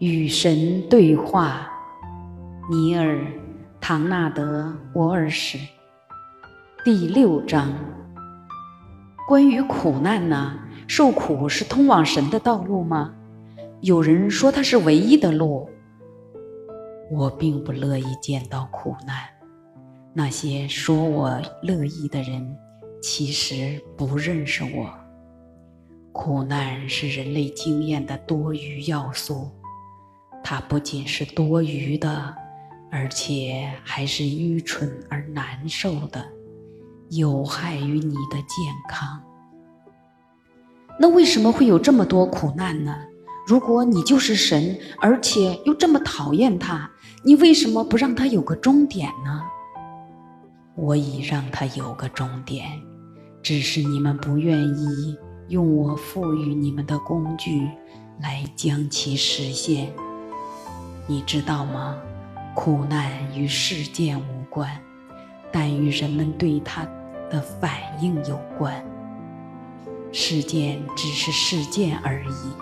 与神对话，尼尔·唐纳德·沃尔什，第六章。关于苦难呢？受苦是通往神的道路吗？有人说它是唯一的路。我并不乐意见到苦难。那些说我乐意的人，其实不认识我。苦难是人类经验的多余要素。它不仅是多余的，而且还是愚蠢而难受的，有害于你的健康。那为什么会有这么多苦难呢？如果你就是神，而且又这么讨厌他，你为什么不让他有个终点呢？我已让他有个终点，只是你们不愿意用我赋予你们的工具来将其实现。你知道吗？苦难与事件无关，但与人们对它的反应有关。事件只是事件而已，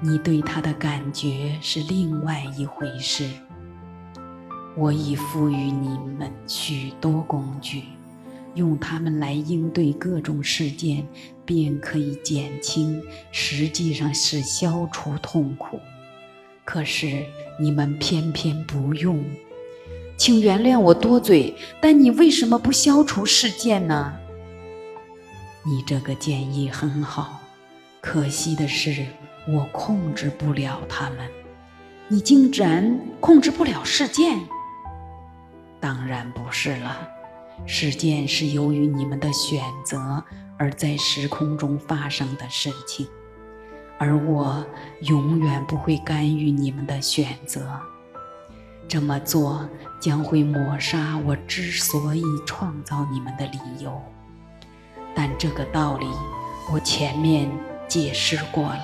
你对它的感觉是另外一回事。我已赋予你们许多工具，用它们来应对各种事件，便可以减轻，实际上是消除痛苦。可是你们偏偏不用，请原谅我多嘴，但你为什么不消除事件呢？你这个建议很好，可惜的是我控制不了他们。你竟然控制不了事件？当然不是了，事件是由于你们的选择而在时空中发生的事情。而我永远不会干预你们的选择，这么做将会抹杀我之所以创造你们的理由。但这个道理我前面解释过了。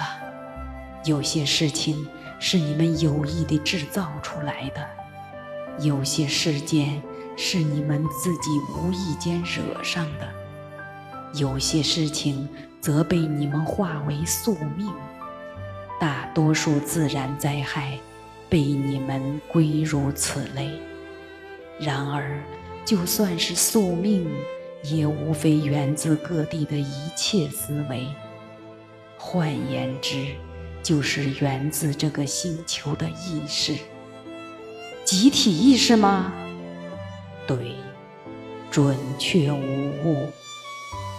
有些事情是你们有意的制造出来的，有些事件是你们自己无意间惹上的，有些事情。则被你们化为宿命，大多数自然灾害被你们归入此类。然而，就算是宿命，也无非源自各地的一切思维。换言之，就是源自这个星球的意识。集体意识吗？对，准确无误。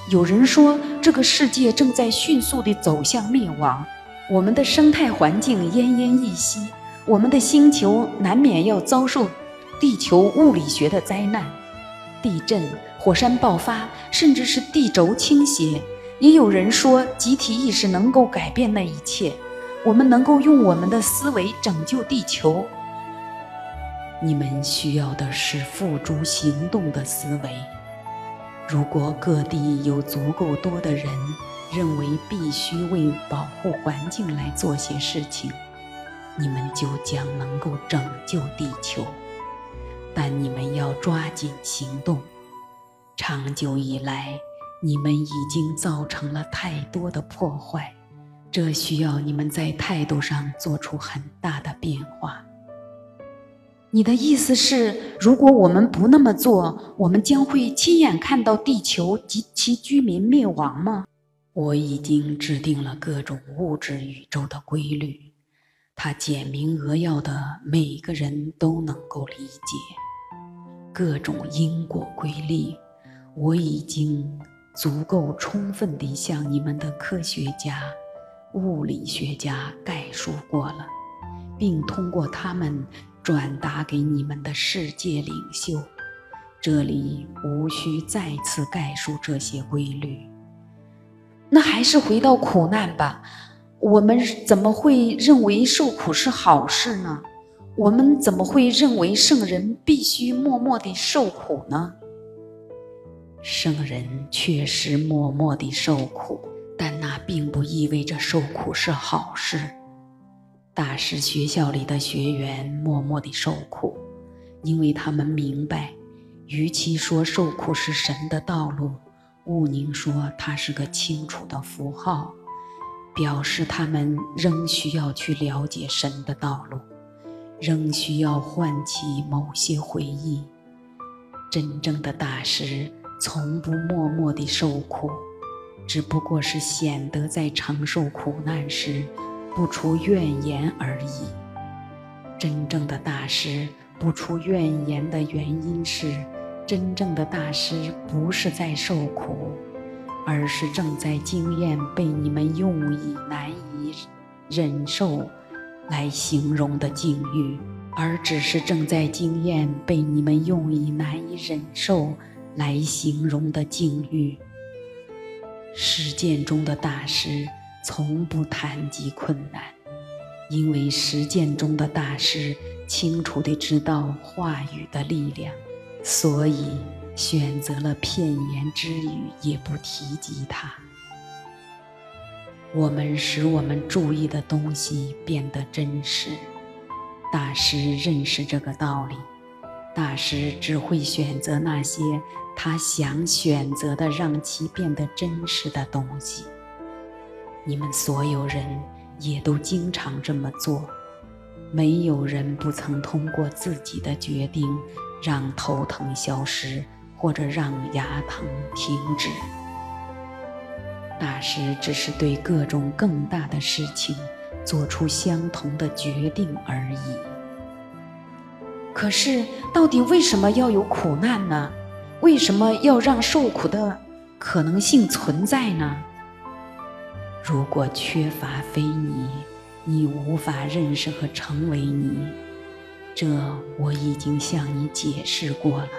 有人说，这个世界正在迅速地走向灭亡，我们的生态环境奄奄一息，我们的星球难免要遭受地球物理学的灾难，地震、火山爆发，甚至是地轴倾斜。也有人说，集体意识能够改变那一切，我们能够用我们的思维拯救地球。你们需要的是付诸行动的思维。如果各地有足够多的人认为必须为保护环境来做些事情，你们就将能够拯救地球。但你们要抓紧行动。长久以来，你们已经造成了太多的破坏，这需要你们在态度上做出很大的变化。你的意思是，如果我们不那么做，我们将会亲眼看到地球及其居民灭亡吗？我已经制定了各种物质宇宙的规律，它简明扼要的，每个人都能够理解。各种因果规律，我已经足够充分地向你们的科学家、物理学家概述过了，并通过他们。转达给你们的世界领袖，这里无需再次概述这些规律。那还是回到苦难吧。我们怎么会认为受苦是好事呢？我们怎么会认为圣人必须默默地受苦呢？圣人确实默默地受苦，但那并不意味着受苦是好事。大师学校里的学员默默地受苦，因为他们明白，与其说受苦是神的道路，毋宁说它是个清楚的符号。表示他们仍需要去了解神的道路，仍需要唤起某些回忆。真正的大师从不默默地受苦，只不过是显得在承受苦难时不出怨言而已。真正的大师不出怨言的原因是，真正的大师不是在受苦。而是正在经验被你们用以难以忍受来形容的境遇，而只是正在经验被你们用以难以忍受来形容的境遇。实践中的大师从不谈及困难，因为实践中的大师清楚地知道话语的力量，所以。选择了片言之语，也不提及它。我们使我们注意的东西变得真实。大师认识这个道理。大师只会选择那些他想选择的，让其变得真实的东西。你们所有人也都经常这么做。没有人不曾通过自己的决定让头疼消失。或者让牙疼停止。大师只是对各种更大的事情做出相同的决定而已。可是，到底为什么要有苦难呢？为什么要让受苦的可能性存在呢？如果缺乏非你，你无法认识和成为你。这我已经向你解释过了。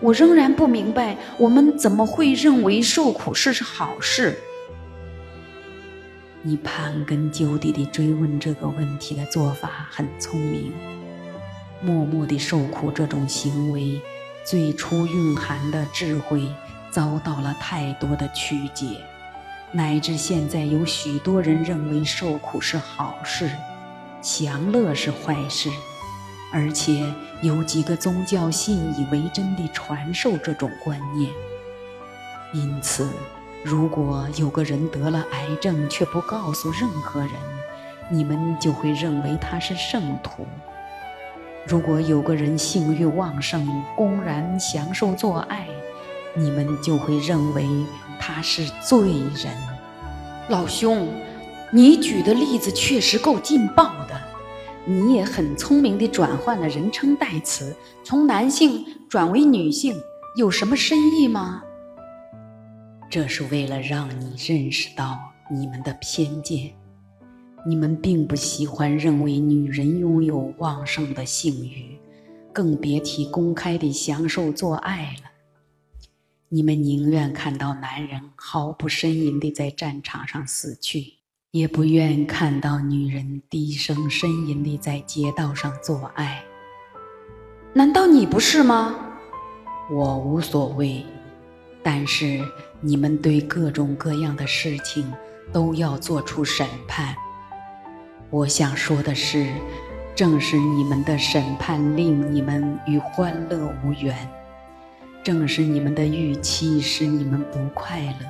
我仍然不明白，我们怎么会认为受苦是是好事？你盘根究底地追问这个问题的做法很聪明。默默地受苦这种行为，最初蕴含的智慧遭到了太多的曲解，乃至现在有许多人认为受苦是好事，享乐是坏事。而且有几个宗教信以为真地传授这种观念。因此，如果有个人得了癌症却不告诉任何人，你们就会认为他是圣徒；如果有个人性欲旺盛，公然享受做爱，你们就会认为他是罪人。老兄，你举的例子确实够劲爆的。你也很聪明地转换了人称代词，从男性转为女性，有什么深意吗？这是为了让你认识到你们的偏见。你们并不喜欢认为女人拥有旺盛的性欲，更别提公开地享受做爱了。你们宁愿看到男人毫不呻吟地在战场上死去。也不愿看到女人低声呻吟地在街道上做爱。难道你不是吗？我无所谓，但是你们对各种各样的事情都要做出审判。我想说的是，正是你们的审判令你们与欢乐无缘，正是你们的预期使你们不快乐。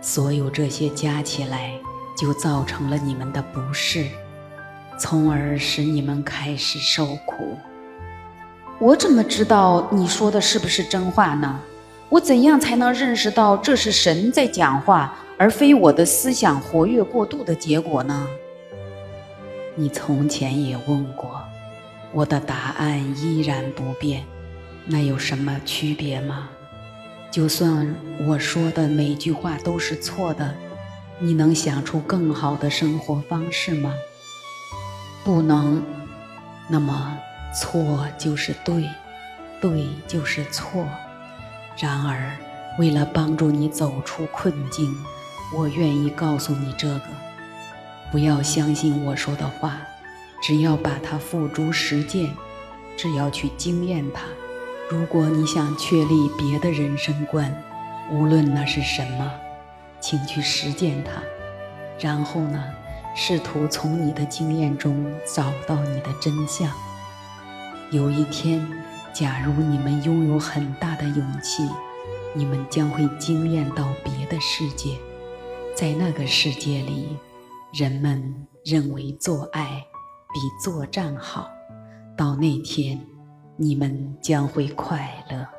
所有这些加起来。就造成了你们的不适，从而使你们开始受苦。我怎么知道你说的是不是真话呢？我怎样才能认识到这是神在讲话，而非我的思想活跃过度的结果呢？你从前也问过，我的答案依然不变。那有什么区别吗？就算我说的每句话都是错的。你能想出更好的生活方式吗？不能。那么，错就是对，对就是错。然而，为了帮助你走出困境，我愿意告诉你这个：不要相信我说的话，只要把它付诸实践，只要去经验它。如果你想确立别的人生观，无论那是什么。请去实践它，然后呢，试图从你的经验中找到你的真相。有一天，假如你们拥有很大的勇气，你们将会惊艳到别的世界。在那个世界里，人们认为做爱比作战好。到那天，你们将会快乐。